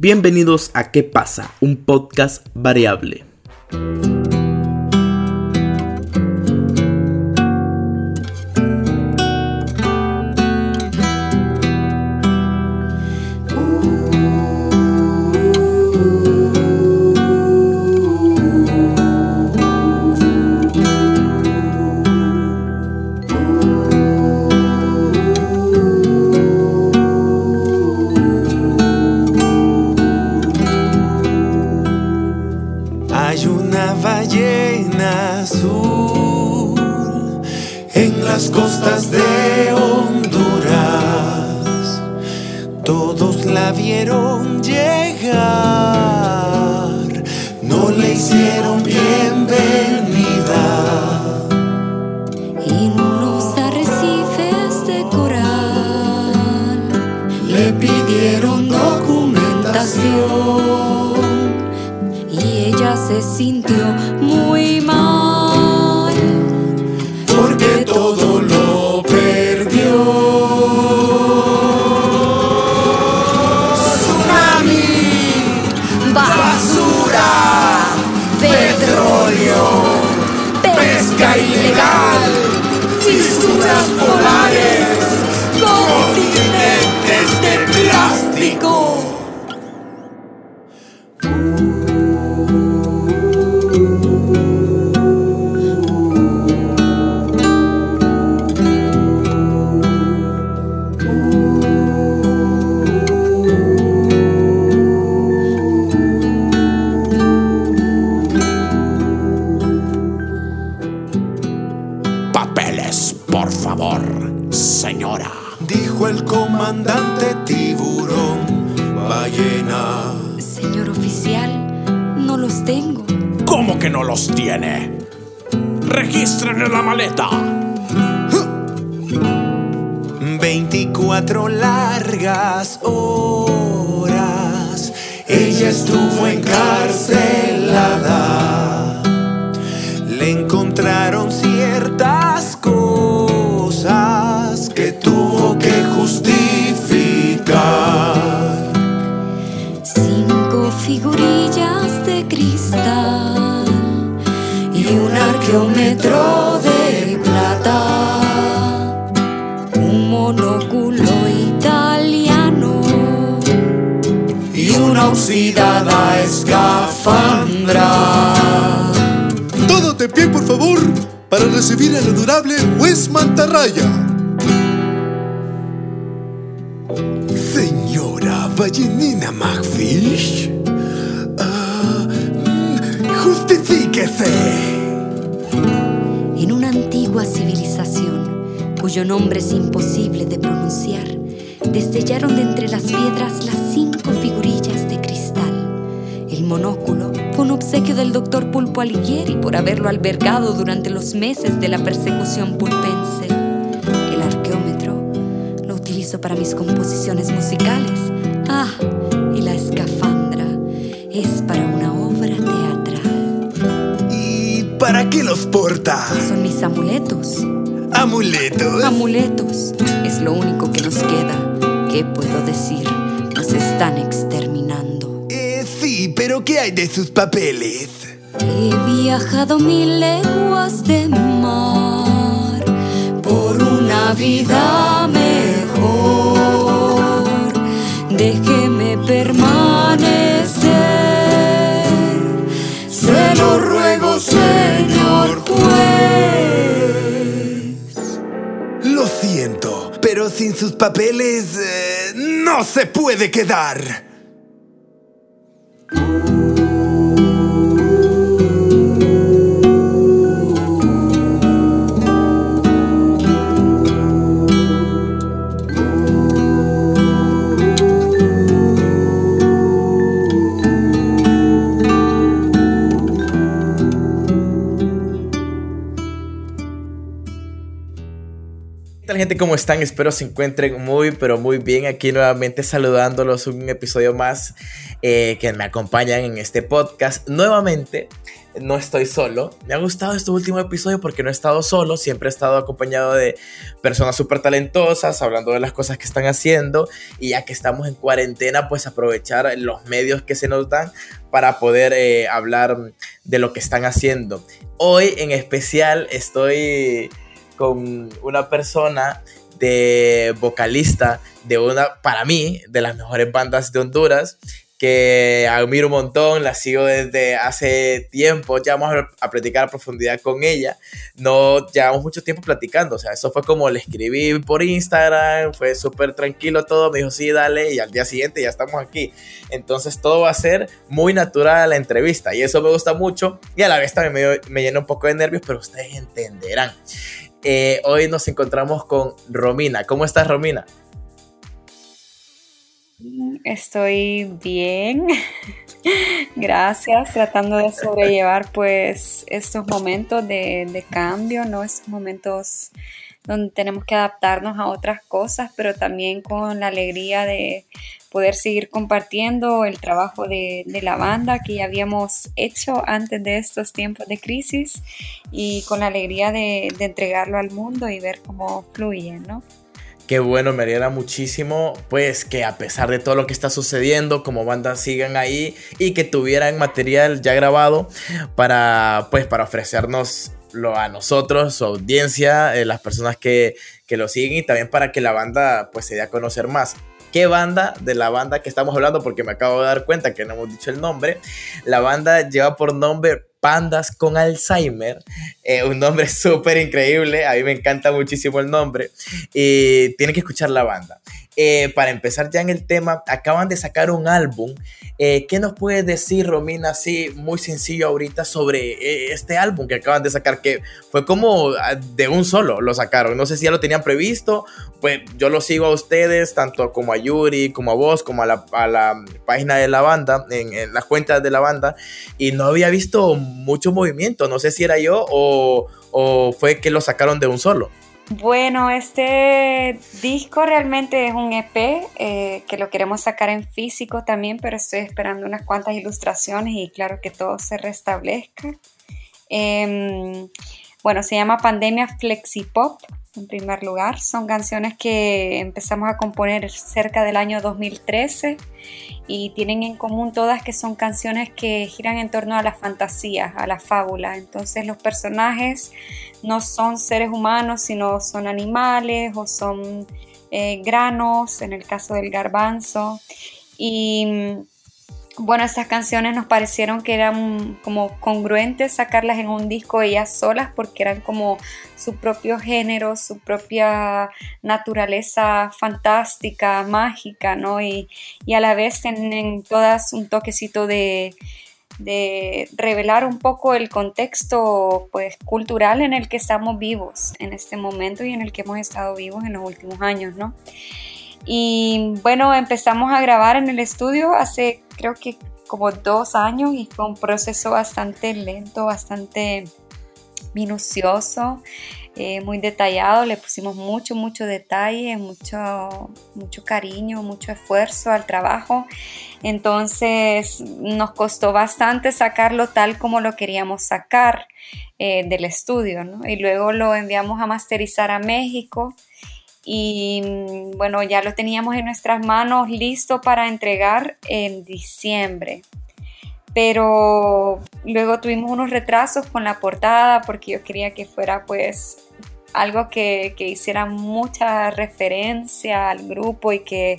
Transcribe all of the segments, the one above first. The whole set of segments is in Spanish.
Bienvenidos a ¿Qué pasa? Un podcast variable. Al honorable juez Mantarraya. Señora Ballenina McFish, ah, mm, justifíquese. En una antigua civilización, cuyo nombre es imposible de pronunciar, destellaron de entre las piedras las cinco figurillas de cristal. El monóculo fue un obsequio del doctor Pulpo Alighieri por haberlo albergado durante los meses de la persecución pulpense. El arqueómetro lo utilizo para mis composiciones musicales. Ah, y la escafandra es para una obra teatral. ¿Y para qué los porta? Son mis amuletos. ¿Amuletos? Amuletos es lo único que nos queda. ¿Qué puedo decir? Nos están exterminando. Pero ¿qué hay de sus papeles? He viajado mil leguas de mar por una vida mejor. Déjeme permanecer. Se lo ruego, señor juez. Lo siento, pero sin sus papeles eh, no se puede quedar. Gente? ¿Cómo están? Espero se encuentren muy, pero muy bien. Aquí nuevamente saludándolos un episodio más eh, que me acompañan en este podcast. Nuevamente, no estoy solo. Me ha gustado este último episodio porque no he estado solo. Siempre he estado acompañado de personas súper talentosas, hablando de las cosas que están haciendo. Y ya que estamos en cuarentena, pues aprovechar los medios que se nos dan para poder eh, hablar de lo que están haciendo. Hoy en especial estoy con una persona de vocalista de una, para mí, de las mejores bandas de Honduras, que admiro un montón, la sigo desde hace tiempo, ya vamos a, platicar a profundidad con ella, no llevamos mucho tiempo platicando, o sea, eso fue como le escribí por Instagram, fue súper tranquilo todo, me dijo sí, dale, y al día siguiente ya estamos aquí, entonces todo va a ser muy natural la entrevista, y eso me gusta mucho, y a la vez también me, me llena un poco de nervios, pero ustedes entenderán. Eh, hoy nos encontramos con Romina. ¿Cómo estás, Romina? Estoy bien. Gracias, tratando de sobrellevar pues estos momentos de, de, cambio, ¿no? Estos momentos donde tenemos que adaptarnos a otras cosas, pero también con la alegría de poder seguir compartiendo el trabajo de, la banda que ya habíamos hecho antes de estos tiempos de crisis y con la alegría de, entregarlo al mundo y ver cómo fluye, ¿no? Qué bueno, me alegra muchísimo, pues que a pesar de todo lo que está sucediendo, como banda sigan ahí y que tuvieran material ya grabado para, pues, para ofrecernos a nosotros, su audiencia, eh, las personas que, que, lo siguen y también para que la banda pues se dé a conocer más qué banda de la banda que estamos hablando, porque me acabo de dar cuenta que no hemos dicho el nombre. La banda lleva por nombre Pandas con Alzheimer, eh, un nombre súper increíble, a mí me encanta muchísimo el nombre, y tienen que escuchar la banda. Eh, para empezar ya en el tema, acaban de sacar un álbum. Eh, ¿Qué nos puedes decir, Romina, así muy sencillo ahorita sobre eh, este álbum que acaban de sacar? Que fue como ah, de un solo lo sacaron. No sé si ya lo tenían previsto. Pues yo lo sigo a ustedes, tanto como a Yuri, como a vos, como a la, página de la banda, en, en, las cuentas de la banda. Y no había visto mucho movimiento. No sé si era yo o, o fue que lo sacaron de un solo. Bueno, este disco realmente es un EP eh, que lo queremos sacar en físico también, pero estoy esperando unas cuantas ilustraciones y claro que todo se restablezca. Em, bueno, se llama Pandemia Flexipop en primer lugar. Son canciones que empezamos a componer cerca del año 2013 y tienen en común todas que son canciones que giran en torno a la fantasía, a la fábula. Entonces los personajes no son seres humanos, sino son animales o son eh, granos, en el caso del garbanzo. Y bueno, estas canciones nos parecieron que eran como congruentes sacarlas en un disco ellas solas porque eran como su propio género, su propia naturaleza fantástica, mágica, ¿no? Y, a la vez tienen todas un toquecito de, de revelar un poco el contexto pues cultural en el que estamos vivos en este momento y en el que hemos estado vivos en los últimos años, ¿no? Y bueno, empezamos a grabar en el estudio hace creo que como dos años y fue un proceso bastante lento, bastante minucioso, eh, muy detallado. Le pusimos mucho, mucho detalle, mucho, mucho cariño, mucho esfuerzo al trabajo. Entonces nos costó bastante sacarlo tal como lo queríamos sacar eh, del estudio. ¿no? Y luego lo enviamos a masterizar a México y mm, bueno, ya lo teníamos en nuestras manos listo para entregar en diciembre. Pero luego tuvimos unos retrasos con la portada porque yo quería que fuera pues algo que, que hiciera mucha referencia al grupo y que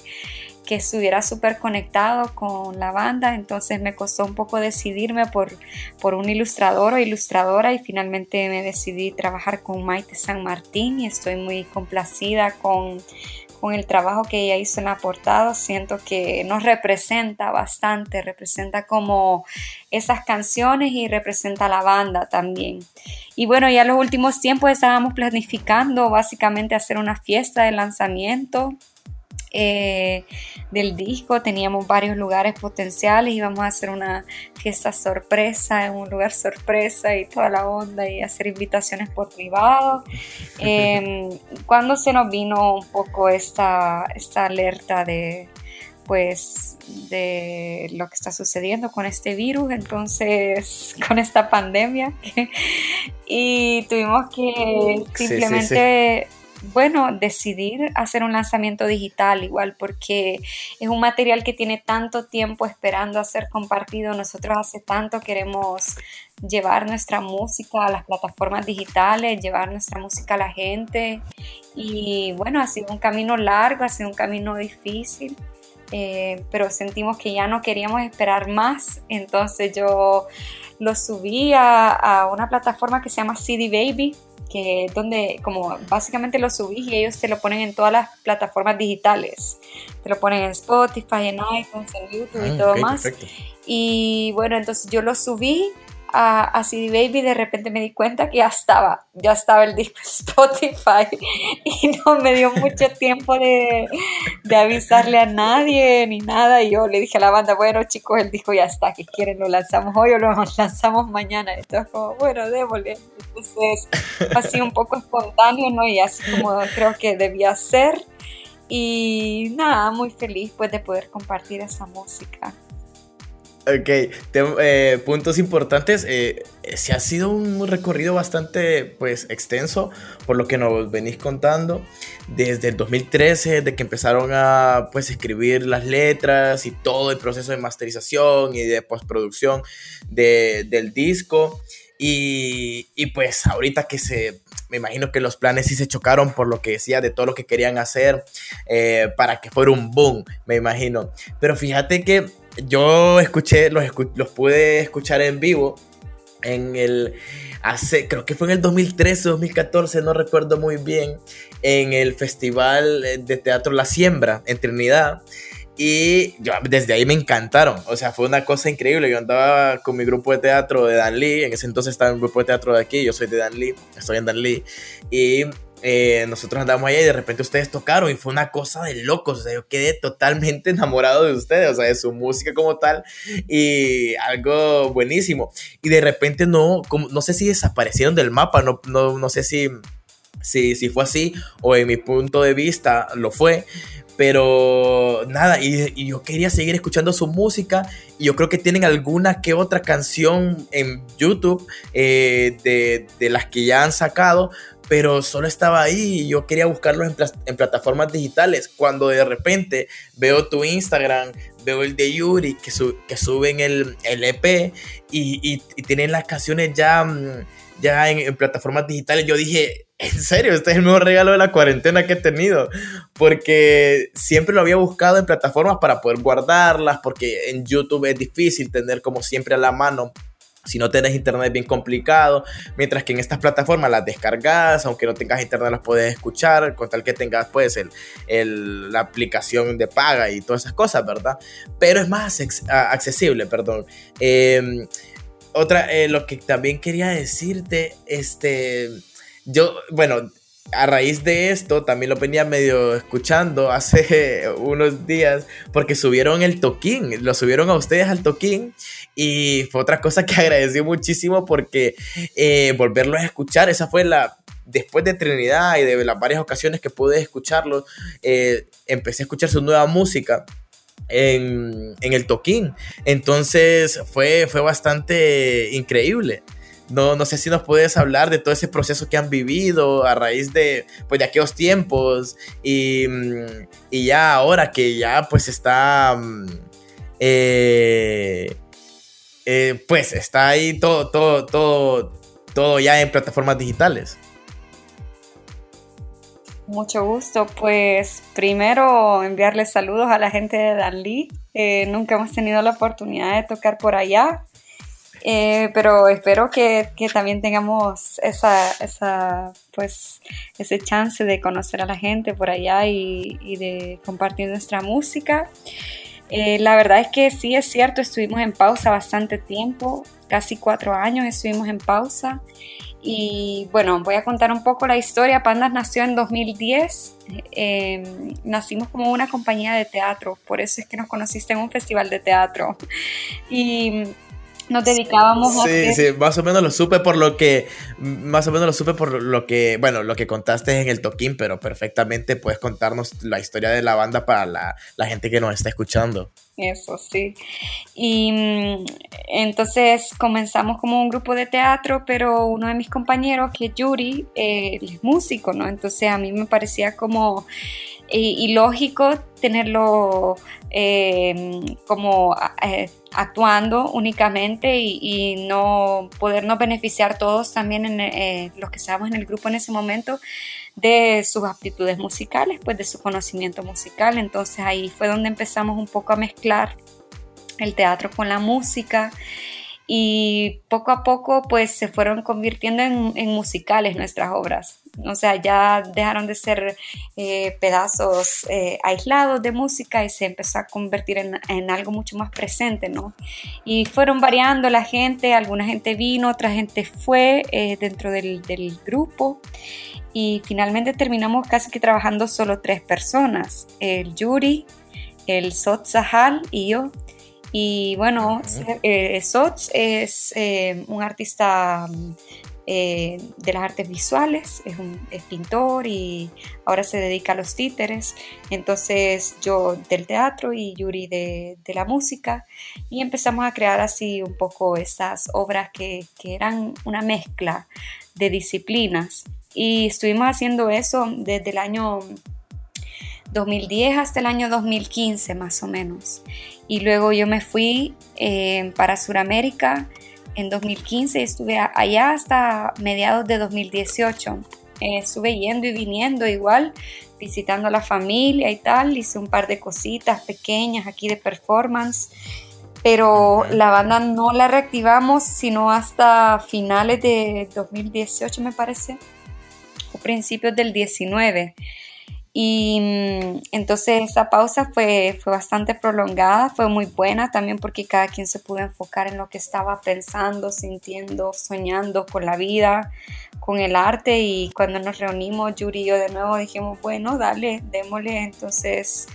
que estuviera súper conectado con la banda, entonces me costó un poco decidirme por, por un ilustrador o ilustradora y finalmente me decidí trabajar con Maite San Martín y estoy muy complacida con, con el trabajo que ella hizo en la portada, siento que nos representa bastante, representa como esas canciones y representa la banda también. Y bueno, ya en los últimos tiempos estábamos planificando básicamente hacer una fiesta de lanzamiento eh, del disco. Teníamos varios lugares potenciales, íbamos a hacer una fiesta sorpresa en un lugar sorpresa y toda la onda y hacer invitaciones por privado. Em, cuando se nos vino un poco esta, esta alerta de pues de lo que está sucediendo con este virus, entonces con esta pandemia y tuvimos que simplemente bueno, decidir hacer un lanzamiento digital igual, porque es un material que tiene tanto tiempo esperando a ser compartido. Nosotros hace tanto queremos llevar nuestra música a las plataformas digitales, llevar nuestra música a la gente. Y bueno, ha sido un camino largo, ha sido un camino difícil. Eh, pero sentimos que ya no queríamos esperar más, entonces yo lo subí a, a una plataforma que se llama CD Baby, que donde como básicamente lo subís y ellos te lo ponen en todas las plataformas digitales. Te lo ponen en Spotify, en iTunes, en YouTube y ah, todo más. Y bueno, entonces yo lo subí a, CD Baby, de repente me di cuenta que ya estaba, ya estaba el disco Spotify y no me dio mucho tiempo de, de, avisarle a nadie ni nada. Y yo le dije a la banda, bueno chicos, el disco ya está, que quieren? ¿Lo lanzamos hoy o lo lanzamos mañana? Entonces como, bueno, démosle. Entonces, así un poco espontáneo, ¿no? Y así como creo que debía ser. Y nada, muy feliz pues de poder compartir esa música. Ok, eh, puntos importantes. Eh, ha sido un recorrido bastante pues extenso por lo que nos venís contando desde el 2013, de que empezaron a pues escribir las letras y todo el proceso de masterización y de postproducción del disco. Y, y, pues ahorita que se, me imagino que los planes sí se chocaron por lo que decía de todo lo que querían hacer eh, para que fuera un boom, me imagino. Pero fíjate que yo escuché, los, los pude escuchar en vivo en el hace, creo que fue en el 2013 2014, no recuerdo muy bien, en el Festival de Teatro La Siembra en Trinidad. Y yo, desde ahí me encantaron, o sea, fue una cosa increíble. Yo andaba con mi grupo de teatro de Dan Lee, en ese entonces estaba en el grupo de teatro de aquí, yo soy de Dan Lee, estoy en Dan Lee. Y eh, nosotros andamos allá y de repente ustedes tocaron y fue una cosa de locos, yo quedé totalmente enamorado de ustedes, o sea, de su música como tal y algo buenísimo. Y de repente no, como, no sé si desaparecieron del mapa, no, no, no sé si, si, si fue así o en mi punto de vista lo fue, pero nada, y, y, yo quería seguir escuchando su música. Y yo creo que tienen alguna que otra canción en YouTube eh, de, de, las que ya han sacado pero solo estaba ahí y yo quería buscarlos en, plataformas digitales. Cuando de repente veo tu Instagram, veo el de Yuri, que, suben el, EP y, tienen las canciones ya, mm, ya en, plataformas digitales, yo dije, en serio, este es el nuevo regalo de la cuarentena que he tenido, porque siempre lo había buscado en plataformas para poder guardarlas, porque en YouTube es difícil tener como siempre a la mano si no tenés internet es bien complicado, mientras que en estas plataformas las descargas, aunque no tengas internet las puedes escuchar, con tal que tengas pues el, la aplicación de paga y todas esas cosas, ¿verdad? Pero es más accesible, perdón. Em, otra, eh, lo que también quería decirte, este, yo, bueno, a raíz de esto, también lo venía medio escuchando hace unos días, porque subieron el toquín, lo subieron a ustedes al toquín, y fue otra cosa que agradecí muchísimo porque eh, volverlo a escuchar, esa fue la, después de Trinidad y de las varias ocasiones que pude escucharlo, eh, empecé a escuchar su nueva música. En, en el toquín. Entonces fue, fue bastante increíble. No, no sé si nos puedes hablar de todo ese proceso que han vivido a raíz de, pues, de aquellos tiempos y, mm, y ya ahora que ya pues está, mm, eh, eh, pues está ahí todo, todo, todo, todo ya en plataformas digitales. Mucho gusto. Pues primero enviarles saludos a la gente de Dalí. Eh, nunca hemos tenido la oportunidad de tocar por allá. Eh, pero espero que, que, también tengamos esa, esa, pues, ese chance de conocer a la gente por allá y, y de compartir nuestra música. Eh, la verdad es que sí, es cierto, estuvimos en pausa bastante tiempo, casi cuatro años estuvimos en pausa. Y bueno, voy a contar un poco la historia. Pandas nació en 2010. Em, nacimos como una compañía de teatro, por eso es que nos conociste en un festival de teatro. Y nos dedicábamos a sí, sí, más o menos lo supe por lo que más o menos lo supe por lo que bueno lo que contaste en el toquín pero perfectamente puedes contarnos la historia de la banda para la, la gente que nos está escuchando. Eso sí. Y mm, entonces comenzamos como un grupo de teatro pero uno de mis compañeros que es Yuri eh, es músico no entonces a mí me parecía como y, lógico tenerlo eh, como eh, actuando únicamente y, no podernos beneficiar todos también en, eh, los que estábamos en el grupo en ese momento de sus aptitudes musicales, pues de su conocimiento musical. Entonces ahí fue donde empezamos un poco a mezclar el teatro con la música y poco a poco pues se fueron convirtiendo en, musicales nuestras obras. O sea, ya dejaron de ser eh, pedazos eh, aislados de música y se empezó a convertir en, algo mucho más presente, ¿no? Y fueron variando la gente, alguna gente vino, otra gente fue eh, dentro del, del, grupo y finalmente terminamos casi que trabajando solo tres personas, el Yuri, el Sot Sahal y yo. Y bueno, eh, Sots es eh, un artista eh, de las artes visuales, es, un, pintor y ahora se dedica a los títeres. Entonces yo del teatro y Yuri de, la música y empezamos a crear así un poco estas obras que, que eran una mezcla de disciplinas. Y estuvimos haciendo eso desde el año 2010 hasta el año 2015 más o menos. Y luego yo me fui eh, para Sudamérica en 2015 y estuve allá hasta mediados de 2018. Eh, estuve yendo y viniendo igual, visitando a la familia y tal. Hice un par de cositas pequeñas aquí de performance. Pero la banda no la reactivamos sino hasta finales de 2018 me parece, o principios del 19. Y mm, entonces esa pausa fue, fue bastante prolongada, fue muy buena también porque cada quien se pudo enfocar en lo que estaba pensando, sintiendo, soñando con la vida, con el arte. Y cuando nos reunimos Yuri y yo de nuevo dijimos, bueno, dale, démosle, entonces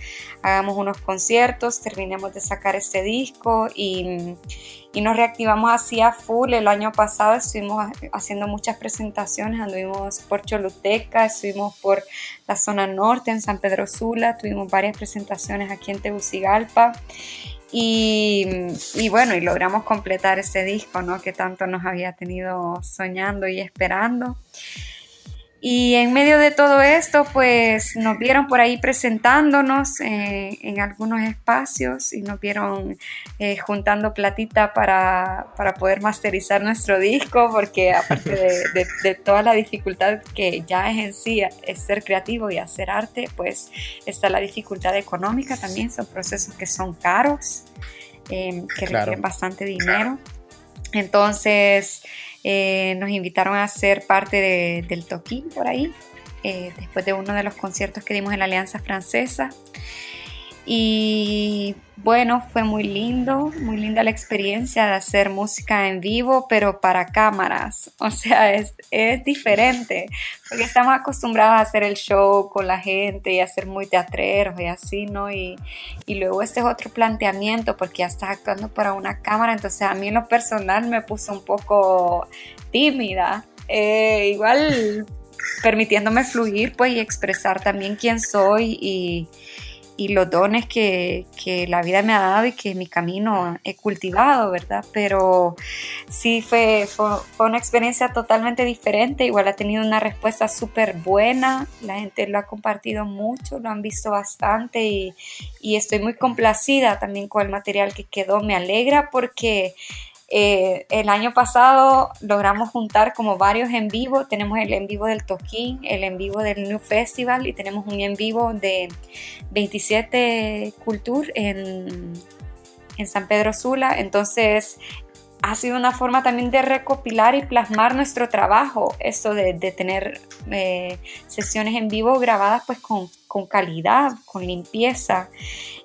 hagamos unos conciertos, terminemos de sacar este disco y, y nos reactivamos así a full. El año pasado estuvimos haciendo muchas presentaciones, anduvimos por Choluteca, estuvimos por la zona norte en San Pedro Sula, tuvimos varias presentaciones aquí en Tegucigalpa y, y, bueno, y logramos completar ese disco, ¿no? Que tanto nos había tenido soñando y esperando. Y en medio de todo esto, pues nos vieron por ahí presentándonos eh, en algunos espacios y nos vieron eh, juntando platita para, para, poder masterizar nuestro disco, porque aparte de, de, toda la dificultad que ya es en sí es ser creativo y hacer arte, pues está la dificultad económica también, son procesos que son caros, eh, que requieren bastante dinero. Entonces, eh, nos invitaron a ser parte del toquín por ahí, eh, después de uno de los conciertos que dimos en la Alianza Francesa. Y bueno, fue muy lindo, muy linda la experiencia de hacer música en vivo, pero para cámaras. O sea, es, es diferente, porque estamos acostumbrados a hacer el show con la gente y a ser muy teatreros y así, ¿no? Y, y luego este es otro planteamiento, porque ya estás actuando para una cámara, entonces a mí en lo personal me puso un poco tímida. Eh, igual permitiéndome fluir, pues, y expresar también quién soy y y los dones que, la vida me ha dado y que mi camino he cultivado, ¿verdad? Pero sí fue, fue, una experiencia totalmente diferente, igual ha tenido una respuesta súper buena, la gente lo ha compartido mucho, lo han visto bastante y, y estoy muy complacida también con el material que quedó, me alegra porque eh, el año pasado logramos juntar como varios en vivo. Tenemos el en vivo del Toquín, el en vivo del New Festival y tenemos un en vivo de 27 Culture en, en San Pedro Sula. Entonces, ha sido una forma también de recopilar y plasmar nuestro trabajo, esto de, tener eh, sesiones en vivo grabadas pues con, con calidad, con limpieza.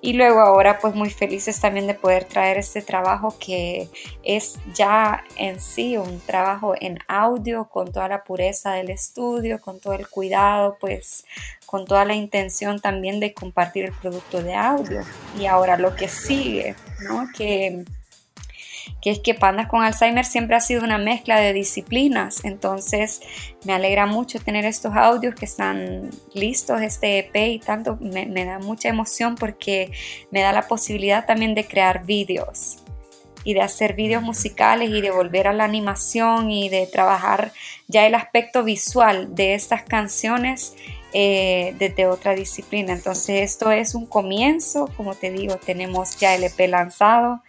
Y luego ahora pues muy felices también de poder traer este trabajo que es ya en sí un trabajo en audio con toda la pureza del estudio, con todo el cuidado, pues con toda la intención también de compartir el producto de audio. Y ahora lo que sigue, ¿no? Que que es que Pandas con Alzheimer siempre ha sido una mezcla de disciplinas, entonces me alegra mucho tener estos audios que están listos, este EP y tanto, me, da mucha emoción porque me da la posibilidad también de crear vídeos y de hacer vídeos musicales y de volver a la animación y de trabajar ya el aspecto visual de estas canciones eh, desde otra disciplina. Entonces esto es un comienzo, como te digo, tenemos ya el EP lanzado,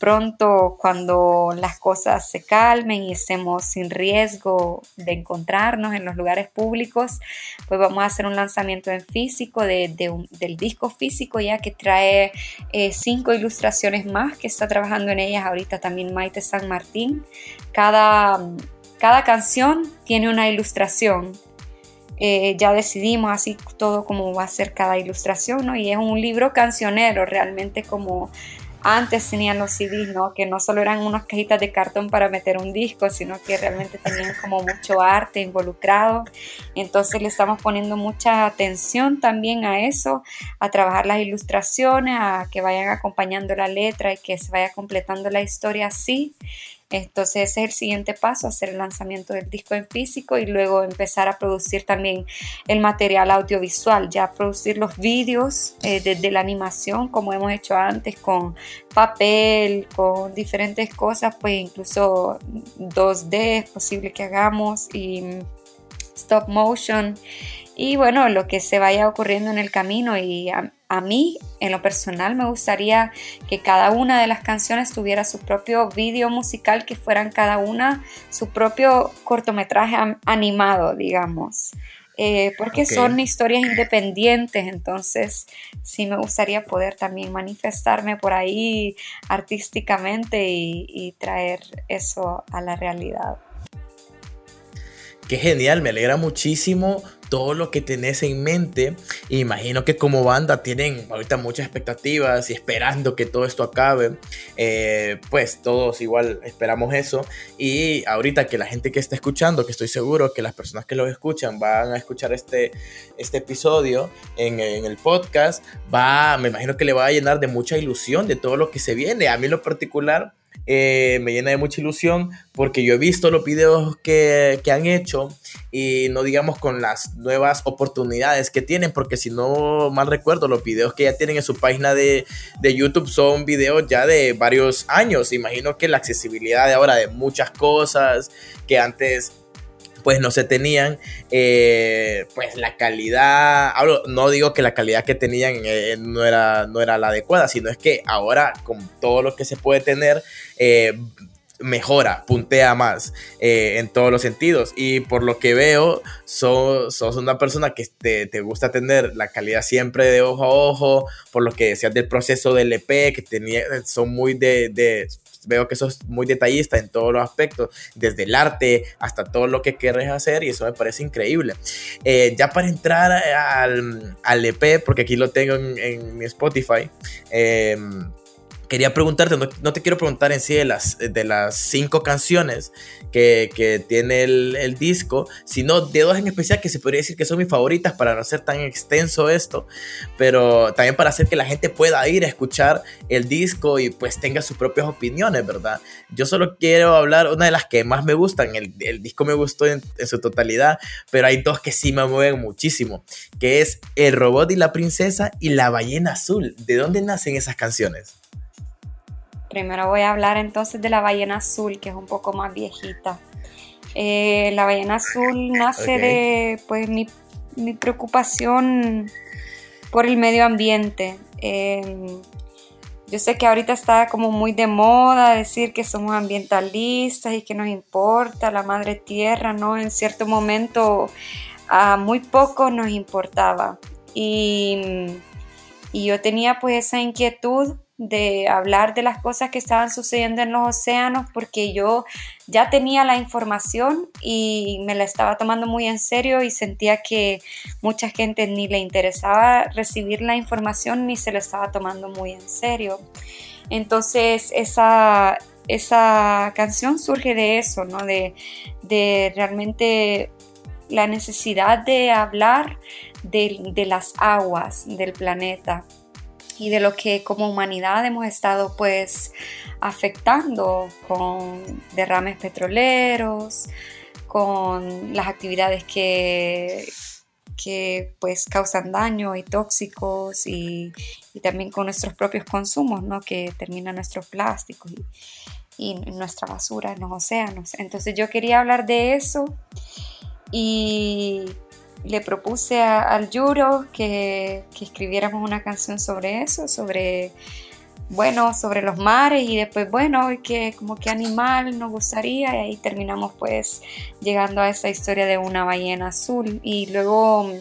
pronto cuando las cosas se calmen y estemos sin riesgo de encontrarnos en los lugares públicos, pues vamos a hacer un lanzamiento en físico de, del disco físico ya que trae eh, cinco ilustraciones más que está trabajando en ellas ahorita también Maite San Martín. Cada, cada canción tiene una ilustración. Eh, ya decidimos así todo cómo va a ser cada ilustración, ¿no? Y es un libro cancionero, realmente como antes tenían los CDs, ¿no? Que no solo eran unas cajitas de cartón para meter un disco, sino que realmente tenían como mucho arte involucrado. Entonces le estamos poniendo mucha atención también a eso, a trabajar las ilustraciones, a que vayan acompañando la letra y que se vaya completando la historia así. Entonces ese es el siguiente paso, hacer el lanzamiento del disco en físico y luego empezar a producir también el material audiovisual, ya producir los vídeos eh, desde la animación como hemos hecho antes con papel, con diferentes cosas, pues incluso 2D es posible que hagamos y stop motion y bueno, lo que se vaya ocurriendo en el camino y a, mí, en lo personal, me gustaría que cada una de las canciones tuviera su propio vídeo musical, que fueran cada una su propio cortometraje animado, digamos. Eh, porque son historias independientes, entonces sí me gustaría poder también manifestarme por ahí artísticamente y traer eso a la realidad. Qué genial, me alegra muchísimo todo lo que tenés en mente. Imagino que como banda tienen ahorita muchas expectativas y esperando que todo esto acabe. Eh, pues todos igual esperamos eso. Y ahorita que la gente que está escuchando, que estoy seguro que las personas que lo escuchan van a escuchar este, este episodio en, en el podcast, va, me imagino que le va a llenar de mucha ilusión de todo lo que se viene. A mí lo particular eh, me llena de mucha ilusión porque yo he visto los videos que, que, han hecho y no digamos con las nuevas oportunidades que tienen, porque si no mal recuerdo, los videos que ya tienen en su página de, de YouTube son videos ya de varios años. Imagino que la accesibilidad de ahora de muchas cosas que antes pues no se tenían, eh, pues la calidad, no digo que la calidad que tenían eh, no, era, no era la adecuada, sino es que ahora con todo lo que se puede tener, eh, mejora, puntea más en todos los sentidos. Y por lo que veo, sos, sos una persona que te, te, gusta tener la calidad siempre de ojo a ojo, por lo que decías del proceso del EP, que tenía, son muy de veo que sos muy detallista en todos los aspectos, desde el arte hasta todo lo que querés hacer y eso me parece increíble. Eh, ya para entrar al, al, EP, porque aquí lo tengo en, en Spotify, eh, quería preguntarte, no, te quiero preguntar en sí de las, de las cinco canciones que, que tiene el, el, disco, sino de dos en especial que se podría decir que son mis favoritas para no ser tan extenso esto, pero también para hacer que la gente pueda ir a escuchar el disco y pues tenga sus propias opiniones, ¿verdad? Yo solo quiero hablar una de las que más me gustan, el, el disco me gustó en, en su totalidad, pero hay dos que sí me mueven muchísimo, que es El robot y la princesa y La ballena azul. ¿De dónde nacen esas canciones? Primero voy a hablar entonces de la ballena azul, que es un poco más viejita. Eh, la ballena azul nace de pues mi, mi, preocupación por el medio ambiente. Eh, yo sé que ahorita está como muy de moda decir que somos ambientalistas y que nos importa la madre tierra, ¿no? En cierto momento a muy poco nos importaba. Y, y yo tenía pues esa inquietud de hablar de las cosas que estaban sucediendo en los océanos porque yo ya tenía la información y me la estaba tomando muy en serio y sentía que mucha gente ni le interesaba recibir la información ni se la estaba tomando muy en serio. Entonces esa, esa canción surge de eso, ¿no? De, de realmente la necesidad de hablar de, las aguas del planeta y de lo que como humanidad hemos estado pues afectando con derrames petroleros, con las actividades que, que pues causan daño y tóxicos y, también con nuestros propios consumos, ¿no? que terminan nuestros plásticos y, y nuestra basura en los océanos. Entonces yo quería hablar de eso y le propuse al Yuro que, escribiéramos una canción sobre eso, sobre, bueno, sobre los mares y después, bueno, que como qué animal nos gustaría y ahí terminamos pues llegando a esa historia de una ballena azul. Y luego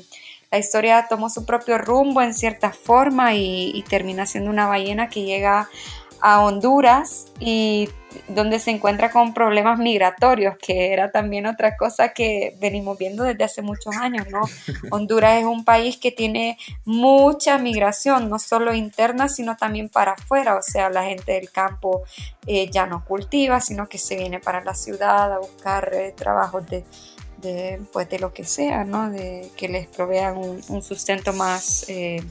la historia tomó su propio rumbo en cierta forma y, y termina siendo una ballena que llega a Honduras y donde se encuentra con problemas migratorios, que era también otra cosa que venimos viendo desde hace muchos años, ¿no? Honduras es un país que tiene mucha migración, no solo interna, sino también para afuera, o sea, la gente del campo eh, ya no cultiva, sino que se viene para la ciudad a buscar eh, trabajos de, de, pues, de lo que sea, ¿no? De que les provean un, sustento más eh,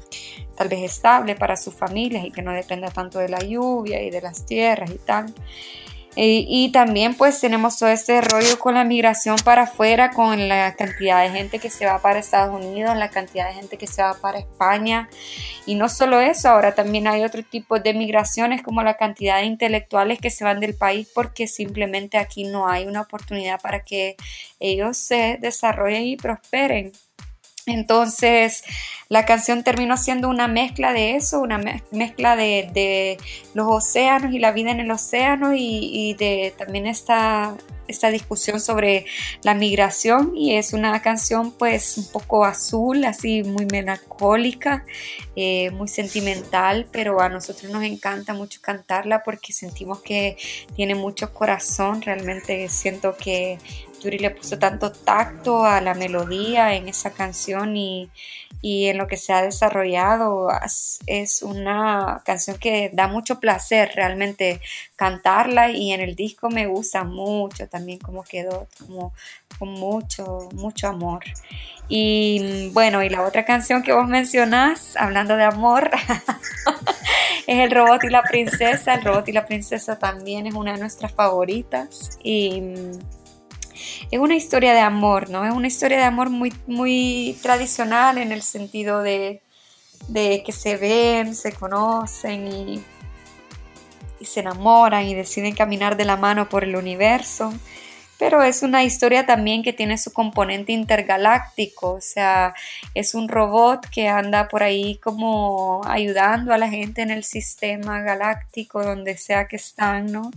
tal vez estable para sus familias y que no dependa tanto de la lluvia y de las tierras y tal. Y, también pues tenemos todo este rollo con la migración para afuera, con la cantidad de gente que se va para Estados Unidos, la cantidad de gente que se va para España. Y no solo eso, ahora también hay otro tipo de migraciones como la cantidad de intelectuales que se van del país porque simplemente aquí no hay una oportunidad para que ellos se desarrollen y prosperen. Entonces, la canción terminó siendo una mezcla de eso, una mezcla de, los océanos y la vida en el océano y, de también esta, esta, discusión sobre la migración y es una canción pues un poco azul, así muy melancólica, eh, muy sentimental, pero a nosotros nos encanta mucho cantarla porque sentimos que tiene mucho corazón, realmente siento que Yuri le puso tanto tacto a la melodía en esa canción y, en lo que se ha desarrollado. Es una canción que da mucho placer realmente cantarla y en el disco me gusta mucho también como quedó, como con mucho, mucho amor. Y bueno, y la otra canción que vos mencionás, hablando de amor, es El robot y la princesa. El robot y la princesa también es una de nuestras favoritas y es una historia de amor, ¿no? Es una historia de amor muy, muy tradicional en el sentido de, que se ven, se conocen y, y se enamoran y deciden caminar de la mano por el universo pero es una historia también que tiene su componente intergaláctico, o sea, es un robot que anda por ahí como ayudando a la gente en el sistema galáctico, donde sea que están, ¿no?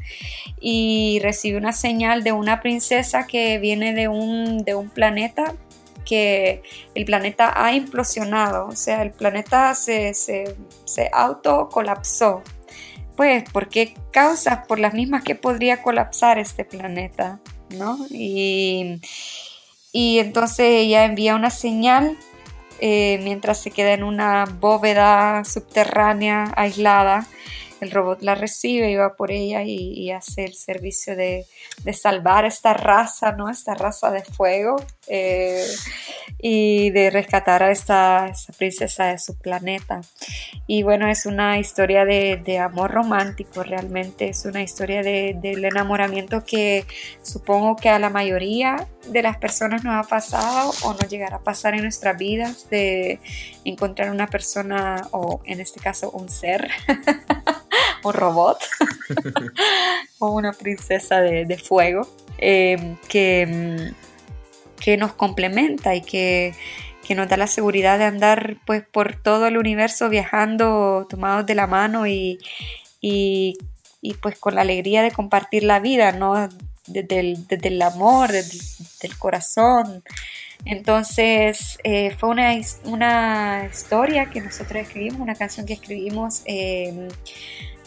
Y recibe una señal de una princesa que viene de un, de un planeta que el planeta ha implosionado, o sea, el planeta se, se, se autocolapsó. Pues, ¿por qué causas? Por las mismas que podría colapsar este planeta. ¿no? Y, entonces ella envía una señal eh, mientras se queda en una bóveda subterránea aislada el robot la recibe y va por ella y, hace el servicio de, salvar esta raza, ¿no? Esta raza de fuego eh, y de rescatar a esta, princesa de su planeta. Y bueno, es una historia de, amor romántico, realmente es una historia del enamoramiento que supongo que a la mayoría de las personas nos ha pasado o nos llegará a pasar en nuestras vidas de encontrar una persona o en este caso un ser un robot o una princesa de, fuego eh, que, que, nos complementa y que, nos da la seguridad de andar pues por todo el universo viajando tomados de la mano y, y, pues con la alegría de compartir la vida, ¿no? Desde el, amor, desde el corazón, Entonces eh, fue una, una, historia que nosotros escribimos, una canción que escribimos. Em,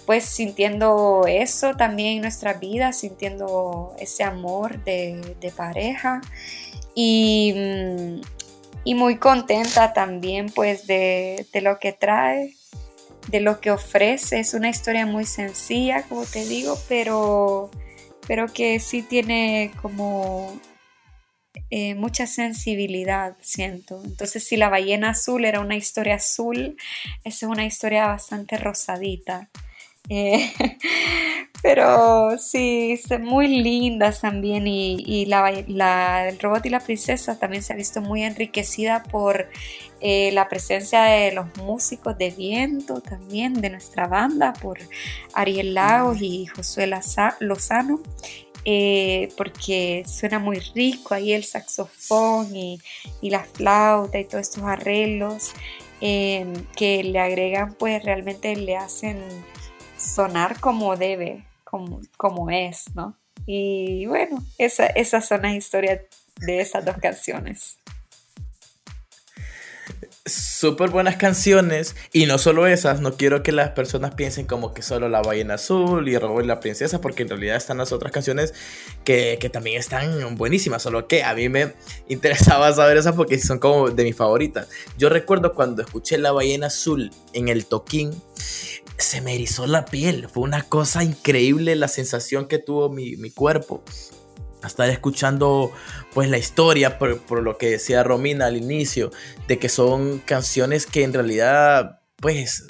pues sintiendo eso también en nuestra vida, sintiendo ese amor de, pareja y, mm, y, muy contenta también pues de, de, lo que trae, de lo que ofrece. Es una historia muy sencilla, como te digo, pero, pero que sí tiene como eh, mucha sensibilidad, siento. Entonces, si la ballena azul era una historia azul, esa es una historia bastante rosadita. Eh, pero sí, muy lindas también y, la, el robot y la princesa también se ha visto muy enriquecida por eh, la presencia de los músicos de viento también de nuestra banda, por Ariel Lagos y Josué Lozano. Eh, porque suena muy rico ahí el saxofón y, la flauta y todos estos arreglos que le agregan pues realmente le hacen sonar como debe, como, como es, ¿no? Y bueno, esa, esas son las historias de esas dos canciones. Súper buenas canciones y no solo esas, no quiero que las personas piensen como que solo La Ballena Azul y Robo y la Princesa, porque en realidad están las otras canciones que, que, también están buenísimas, solo que a mí me interesaba saber esas porque son como de mis favoritas. Yo recuerdo cuando escuché La Ballena Azul en el toquín, se me erizó la piel. Fue una cosa increíble la sensación que tuvo mi, mi cuerpo. Estar escuchando pues la historia, por, por, lo que decía Romina al inicio, de que son canciones que en realidad pues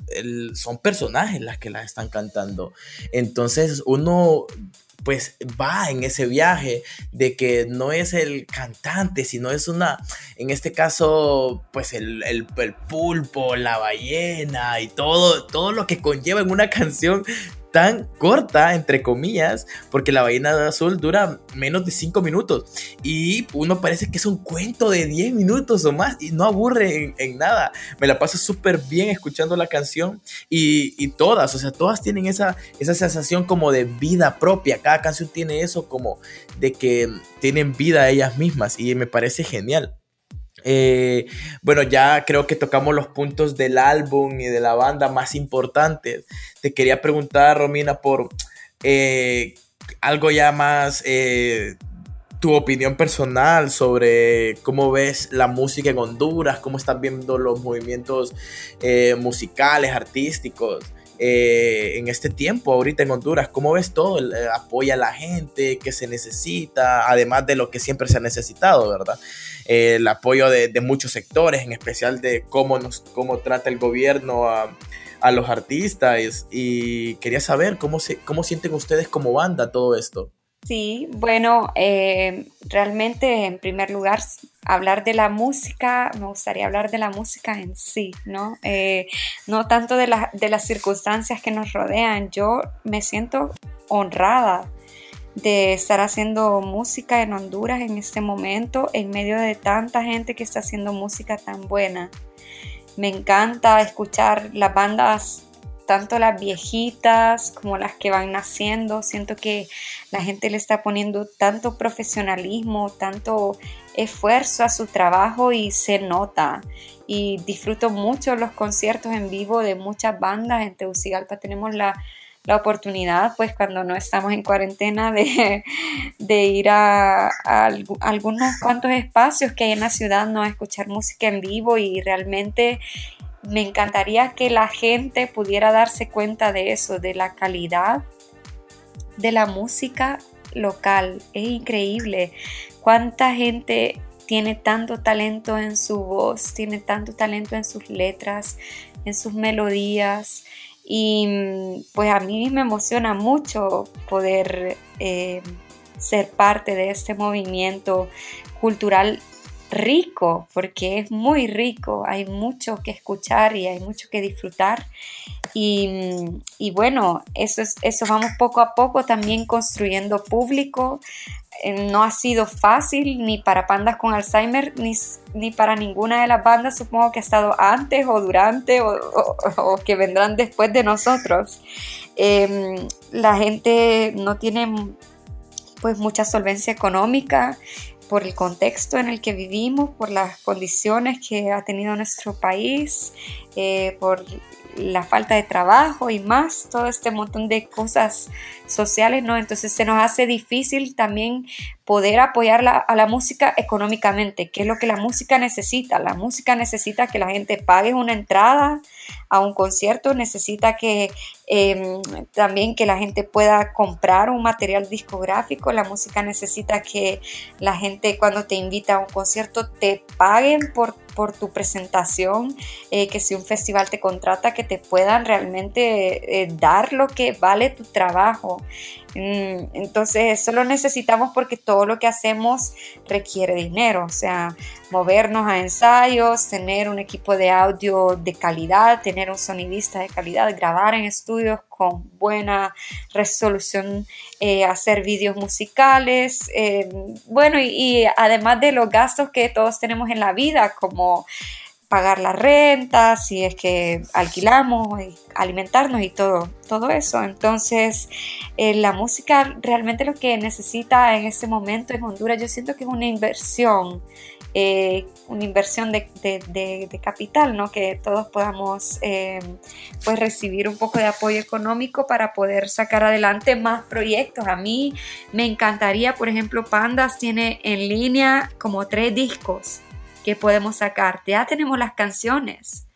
son personajes las que las están cantando. Entonces uno pues va en ese viaje de que no es el cantante, sino es una, en este caso, pues el, el, pulpo, la ballena y todo, todo lo que conlleva en una canción tan corta, entre comillas, porque la ballena azul dura menos de 5 minutos y uno parece que es un cuento de 10 minutos o más y no aburre en, nada. Me la paso súper bien escuchando la canción y, y, todas, o sea, todas tienen esa, esa sensación como de vida propia. Cada canción tiene eso como de que tienen vida ellas mismas y me parece genial. Eh, bueno, ya creo que tocamos los puntos del álbum y de la banda más importantes. Te quería preguntar, Romina, por eh, algo ya más, eh, tu opinión personal sobre cómo ves la música en Honduras, cómo estás viendo los movimientos musicales, artísticos. En este tiempo ahorita en Honduras? ¿Cómo ves todo? ¿Apoya a la gente? ¿Qué se necesita? Además de lo que siempre se ha necesitado, ¿verdad? el apoyo de, muchos sectores, en especial de cómo, nos, cómo trata el gobierno a, los artistas y quería saber cómo, se, cómo sienten ustedes como banda todo esto. Sí, bueno, eh, realmente en primer lugar, hablar de la música, me gustaría hablar de la música en sí, ¿no? Eh, no tanto de, de las circunstancias que nos rodean. Yo me siento honrada de estar haciendo música en Honduras en este momento, en medio de tanta gente que está haciendo música tan buena. Me encanta escuchar las bandas, tanto las viejitas como las que van naciendo. Siento que la gente le está poniendo tanto profesionalismo, tanto esfuerzo a su trabajo y se nota. Y disfruto mucho los conciertos en vivo de muchas bandas. En Tegucigalpa tenemos la la oportunidad, pues cuando no estamos en cuarentena, de, ir a, algunos cuantos espacios que hay en la ciudad, ¿no? A escuchar música en vivo y realmente me encantaría que la gente pudiera darse cuenta de eso, de la calidad de la música local. Es increíble cuánta gente tiene tanto talento en su voz, tiene tanto talento en sus letras, en sus melodías. Y mm, pues a mí me emociona mucho poder eh, ser parte de este movimiento cultural rico, porque es muy rico, hay mucho que escuchar y hay mucho que disfrutar. Y, y bueno, eso, es, vamos poco a poco también construyendo público. Eh, no ha sido fácil ni para Pandas con Alzheimer ni, ni, para ninguna de las bandas, supongo que ha estado antes o durante o, que vendrán después de nosotros. Em, la gente no tiene pues mucha solvencia económica, por el contexto en el que vivimos, por las condiciones que ha tenido nuestro país, eh, por la falta de trabajo y más, todo este montón de cosas sociales, ¿no? Entonces se nos hace difícil también poder apoyar a la música económicamente, que es lo que la música necesita. La música necesita que la gente pague una entrada a un concierto, necesita que em, también que la gente pueda comprar un material discográfico, la música necesita que la gente cuando te invita a un concierto te paguen por por tu presentación, eh, que si un festival te contrata, que te puedan realmente eh, dar lo que vale tu trabajo. Mm, entonces, eso lo necesitamos porque todo lo que hacemos requiere dinero, o sea, movernos a ensayos, tener un equipo de audio de calidad, tener un sonidista de calidad, grabar en estudios con buena resolución, eh, hacer vídeos musicales, eh, bueno, y, y además de los gastos que todos tenemos en la vida, como pagar la renta, si es que alquilamos, alimentarnos y todo, todo eso. Entonces, eh, la música realmente lo que necesita en este momento en Honduras, yo siento que es una inversión, eh, una inversión de, capital, ¿no? Que todos podamos eh, pues recibir un poco de apoyo económico para poder sacar adelante más proyectos. A mí me encantaría, por ejemplo, Pandas tiene en línea como tres discos que podemos sacar. Ya tenemos las canciones.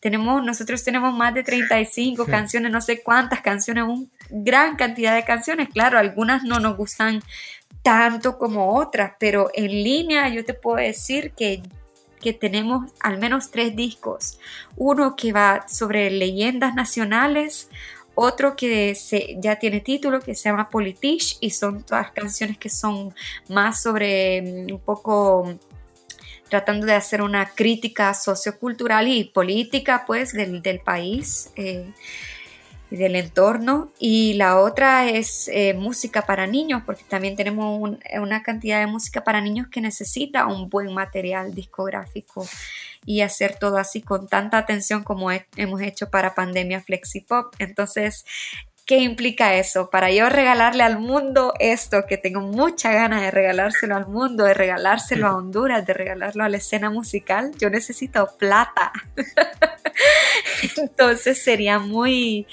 Tenemos, nosotros tenemos más de 35 canciones, no sé cuántas canciones, una gran cantidad de canciones. Claro, algunas no nos gustan tanto como otras, pero en línea yo te puedo decir que, que tenemos al menos tres discos. Uno que va sobre leyendas nacionales, otro que se, ya tiene título que se llama Politish y son todas canciones que son más sobre mm, un poco tratando de hacer una crítica sociocultural y política pues del, país eh, y del entorno. Y la otra es eh, música para niños, porque también tenemos una cantidad de música para niños que necesita un buen material discográfico y hacer todo así con tanta atención como hemos hecho para Pandemia Flexipop. Entonces, ¿Qué implica eso? Para yo regalarle al mundo esto, que tengo mucha ganas de regalárselo al mundo, de regalárselo a Honduras, de regalarlo a la escena musical, yo necesito plata. Entonces sería muy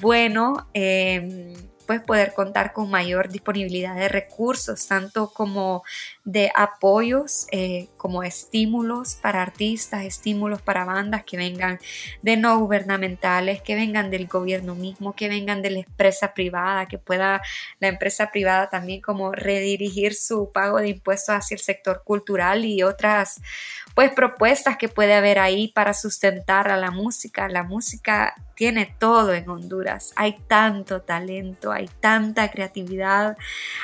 bueno eh, pues poder contar con mayor disponibilidad de recursos, tanto como de apoyos, eh, como estímulos para artistas, estímulos para bandas que vengan de no gubernamentales, que vengan del gobierno mismo, que vengan de la empresa privada, que pueda la empresa privada también como redirigir su pago de impuestos hacia el sector cultural y otras pues propuestas que puede haber ahí para sustentar a la música. La música tiene todo en Honduras. Hay tanto talento, hay tanta creatividad,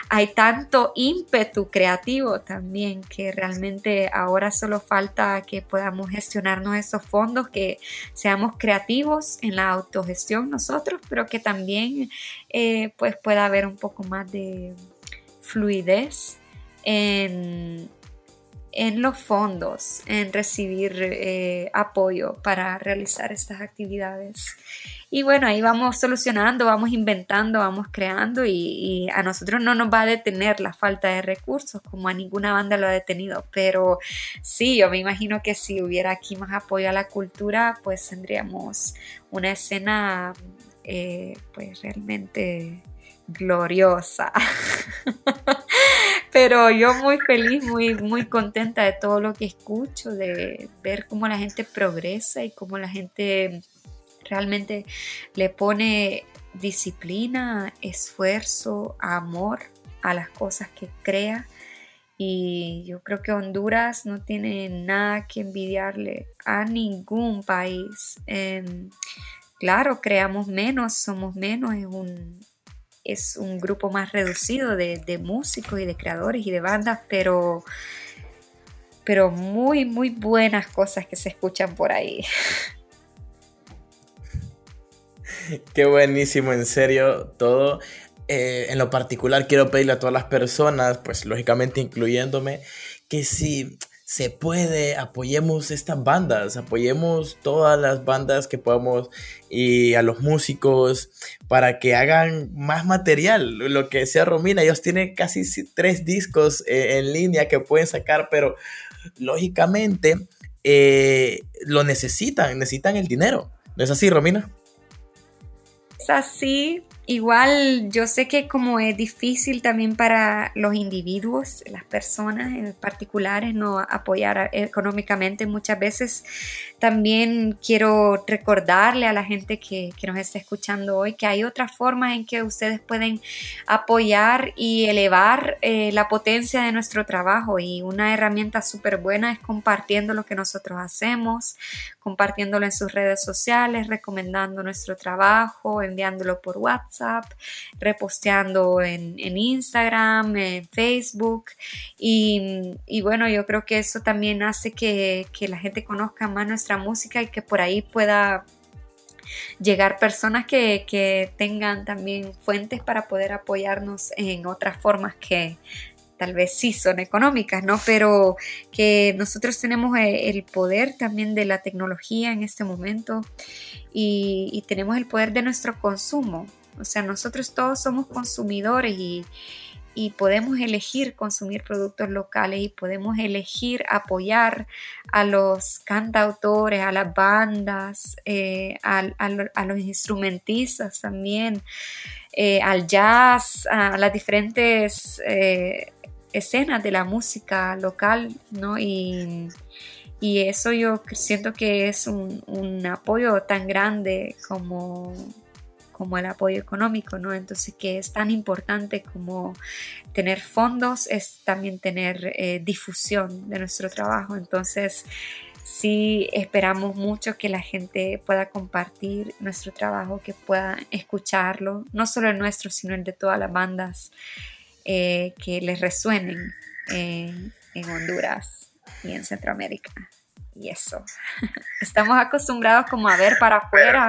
hay tanto ímpetu creativo también que realmente ahora solo falta que podamos gestionarnos esos fondos, que seamos creativos en la autogestión nosotros, pero que también eh, pues pueda haber un poco más de fluidez en en los fondos, en recibir eh, apoyo para realizar estas actividades. Y bueno, ahí vamos solucionando, vamos inventando, vamos creando y, a nosotros no nos va a detener la falta de recursos, como a ninguna banda lo ha detenido. Pero sí, yo me imagino que si hubiera aquí más apoyo a la cultura, pues tendríamos una escena eh, pues realmente gloriosa. Pero yo muy feliz, muy, muy contenta de todo lo que escucho, de ver cómo la gente progresa y cómo la gente realmente le pone disciplina, esfuerzo, amor a las cosas que crea. Y yo creo que Honduras no tiene nada que envidiarle a ningún país. Em, claro, creamos menos, somos menos, es un, es un grupo más reducido de, músicos y de creadores y de bandas, pero, pero muy, muy buenas cosas que se escuchan por ahí. Qué buenísimo, en serio, todo. Eh, en lo particular quiero pedirle a todas las personas, pues lógicamente incluyéndome, que si se puede, apoyemos estas bandas, apoyemos todas las bandas que podamos y a los músicos para que hagan más material. Lo que decía Romina, ellos tienen casi tres discos eh, en línea que pueden sacar, pero lógicamente eh, lo necesitan, necesitan el dinero. ¿No es así, Romina? Es así, Igual yo sé que como es difícil también para los individuos, las personas en particulares, no apoyar económicamente muchas veces, también quiero recordarle a la gente que, nos está escuchando hoy que hay otras formas en que ustedes pueden apoyar y elevar eh, la potencia de nuestro trabajo y una herramienta súper buena es compartiendo lo que nosotros hacemos, compartiéndolo en sus redes sociales, recomendando nuestro trabajo, enviándolo por WhatsApp, reposteando en, Instagram, en Facebook. Y, bueno, yo creo que eso también hace que, la gente conozca más nuestra música y que por ahí pueda llegar personas que, que, tengan también fuentes para poder apoyarnos en otras formas que tal vez sí son económicas, ¿no? Pero que nosotros tenemos eh, el poder también de la tecnología en este momento y, tenemos el poder de nuestro consumo. O sea, nosotros todos somos consumidores y, podemos elegir consumir productos locales y podemos elegir apoyar a los cantautores, a las bandas, eh, a, los instrumentistas también, eh, al jazz, a las diferentes escenas de la música local, ¿no? Y, eso yo siento que es un, apoyo tan grande como, como el apoyo económico, ¿no? Entonces, que es tan importante como tener fondos, es también tener eh, difusión de nuestro trabajo. Entonces, sí esperamos mucho que la gente pueda compartir nuestro trabajo, que pueda escucharlo, no solo el nuestro, sino el de todas las bandas eh, que les resuenen en Honduras y en Centroamérica. Y eso. Estamos acostumbrados como a ver para afuera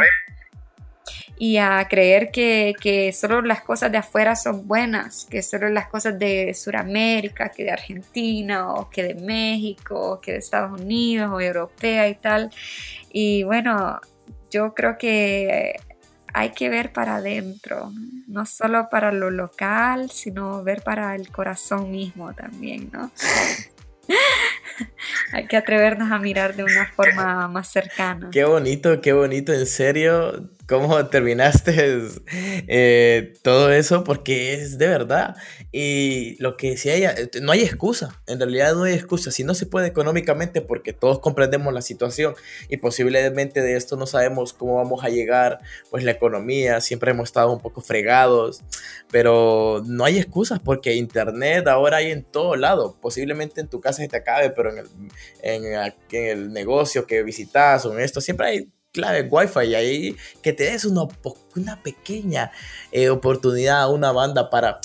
y a creer que, que, solo las cosas de afuera son buenas, que solo las cosas de Sudamérica, que de Argentina, o que de México, o que de Estados Unidos, o europea y tal. Y bueno, yo creo que hay que ver para adentro, no solo para lo local, sino ver para el corazón mismo también, ¿no? hay que atrevernos a mirar de una forma más cercana. Qué bonito, qué bonito, en serio cómo terminaste eh, todo eso, porque es de verdad. Y lo que decía ella, eh, no hay excusa, en realidad no hay excusa. Si no se puede económicamente, porque todos comprendemos la situación y posiblemente de esto no sabemos cómo vamos a llegar, pues la economía, siempre hemos estado un poco fregados, pero no hay excusas porque internet ahora hay en todo lado. Posiblemente en tu casa se te acabe, pero en el, en, en el negocio que visitas o en esto, siempre hay clave Wi-Fi ahí que te des una, pequeña eh, oportunidad a una banda para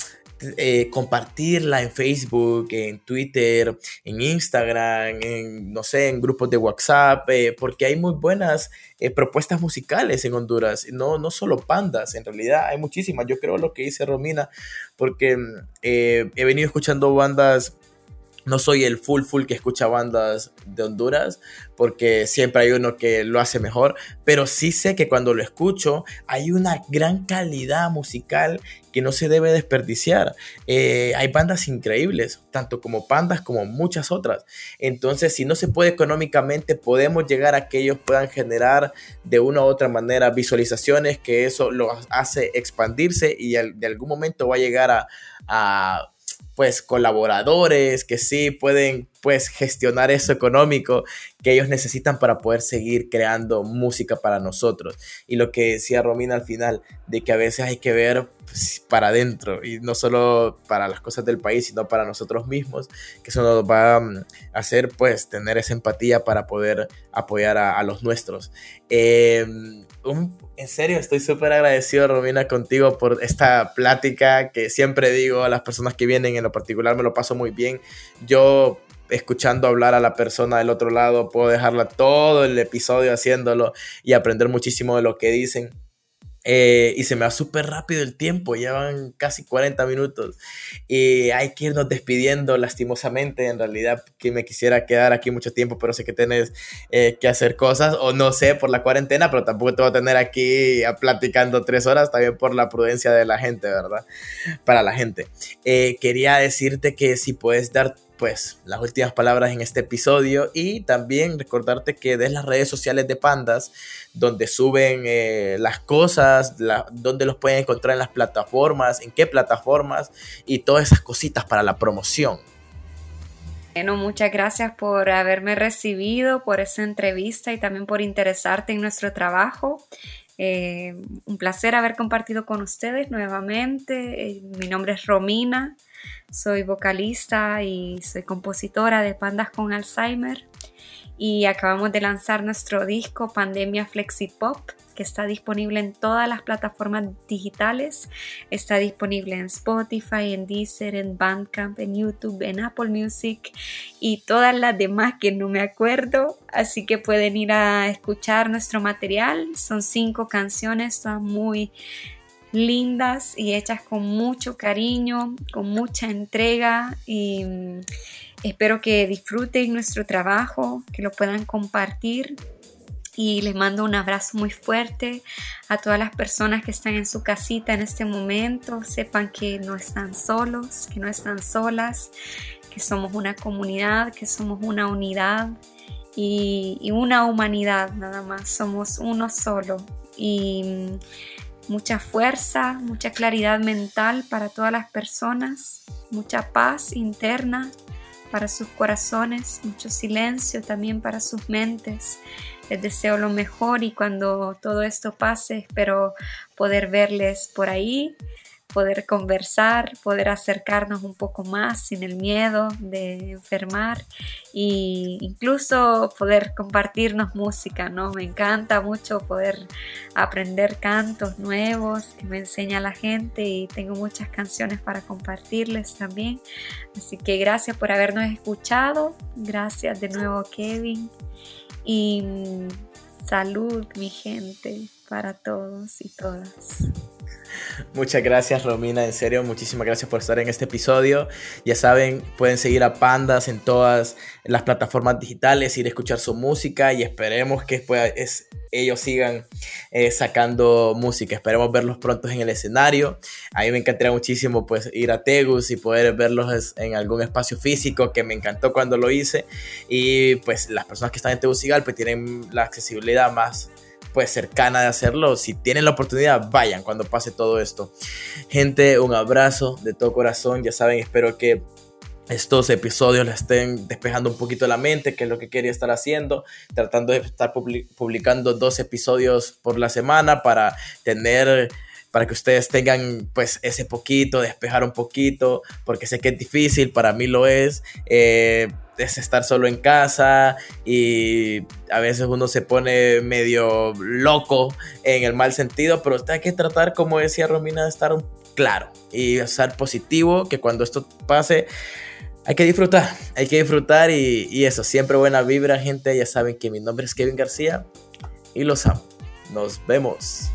eh, compartirla en Facebook, en Twitter, en Instagram, en, no sé, en grupos de WhatsApp, eh, porque hay muy buenas propuestas musicales en Honduras, no, no solo pandas, en realidad hay muchísimas, yo creo lo que dice Romina, porque he venido escuchando bandas no soy el full full que escucha bandas de Honduras, porque siempre hay uno que lo hace mejor, pero sí sé que cuando lo escucho hay una gran calidad musical que no se debe desperdiciar. Eh, hay bandas increíbles, tanto como pandas como muchas otras. Entonces, si no se puede económicamente, podemos llegar a que ellos puedan generar de una u otra manera visualizaciones, que eso lo hace expandirse y de algún momento va a llegar a pues colaboradores que sí pueden pues gestionar eso económico que ellos necesitan para poder seguir creando música para nosotros. Y lo que decía Romina al final, de que a veces hay que ver pues, para adentro y no solo para las cosas del país, sino para nosotros mismos, que eso nos va a hacer pues tener esa empatía para poder apoyar a, los nuestros. En serio, estoy súper agradecido, Romina, contigo por esta plática que siempre digo a las personas que vienen, en lo particular me lo paso muy bien. Yo escuchando hablar a la persona del otro lado, puedo dejarla todo el episodio haciéndolo y aprender muchísimo de lo que dicen. Eh, y se me va súper rápido el tiempo, ya van casi 40 minutos. Y hay que irnos despidiendo lastimosamente. En realidad, que me quisiera quedar aquí mucho tiempo, pero sé que tienes eh, que hacer cosas, o no sé, por la cuarentena, pero tampoco te voy a tener aquí platicando tres horas, también por la prudencia de la gente, ¿verdad? Para la gente. Eh, quería decirte que si puedes dar pues las últimas palabras en este episodio y también recordarte que des las redes sociales de Pandas donde suben eh, las cosas, donde los pueden encontrar en las plataformas, en qué plataformas y todas esas cositas para la promoción. Bueno, muchas gracias por haberme recibido, por esa entrevista y también por interesarte en nuestro trabajo. Eh, un placer haber compartido con ustedes nuevamente. Eh, mi nombre es Romina, soy vocalista y soy compositora de Pandas con Alzheimer y acabamos de lanzar nuestro disco Pandemia Flexi Pop que está disponible en todas las plataformas digitales. Está disponible en Spotify, en Deezer, en Bandcamp, en YouTube, en Apple Music y todas las demás que no me acuerdo. Así que pueden ir a escuchar nuestro material. Son cinco canciones, todas muy lindas y hechas con mucho cariño, con mucha entrega y mm, espero que disfruten nuestro trabajo, que lo puedan compartir y les mando un abrazo muy fuerte a todas las personas que están en su casita en este momento. Sepan que no están solos, que no están solas, que somos una comunidad, que somos una unidad y, una humanidad nada más. Somos uno solo y mm, mucha fuerza, mucha claridad mental para todas las personas, mucha paz interna para sus corazones, mucho silencio también para sus mentes. Les deseo lo mejor y cuando todo esto pase espero poder verles por ahí, poder conversar, poder acercarnos un poco más sin el miedo de enfermar e incluso poder compartirnos música, ¿no? Me encanta mucho poder aprender cantos nuevos que me enseña la gente y tengo muchas canciones para compartirles también. Así que gracias por habernos escuchado, gracias de nuevo Kevin y salud, mi gente, para todos y todas. Muchas gracias Romina, en serio, muchísimas gracias por estar en este episodio. Ya saben, pueden seguir a Pandas en todas las plataformas digitales, ir a escuchar su música y esperemos que es, ellos sigan eh, sacando música. Esperemos verlos pronto en el escenario. A mí me encantaría muchísimo pues ir a Tegus y poder verlos en algún espacio físico que me encantó cuando lo hice. Y pues las personas que están en Tegucigalpa tienen la accesibilidad más pues cercana de hacerlo. Si tienen la oportunidad, vayan cuando pase todo esto. Gente, un abrazo de todo corazón. Ya saben, espero que estos episodios le estén despejando un poquito la mente, que es lo que quería estar haciendo, tratando de estar publicando dos episodios por la semana para tener para que ustedes tengan pues ese poquito, despejar un poquito, porque sé que es difícil, para mí lo es. Eh, es estar solo en casa y a veces uno se pone medio loco en el mal sentido, pero hay que tratar, como decía Romina, de estar claro y ser positivo, que cuando esto pase hay que disfrutar, hay que disfrutar y, y eso, siempre buena vibra gente, ya saben que mi nombre es Kevin García y los amo. Nos vemos.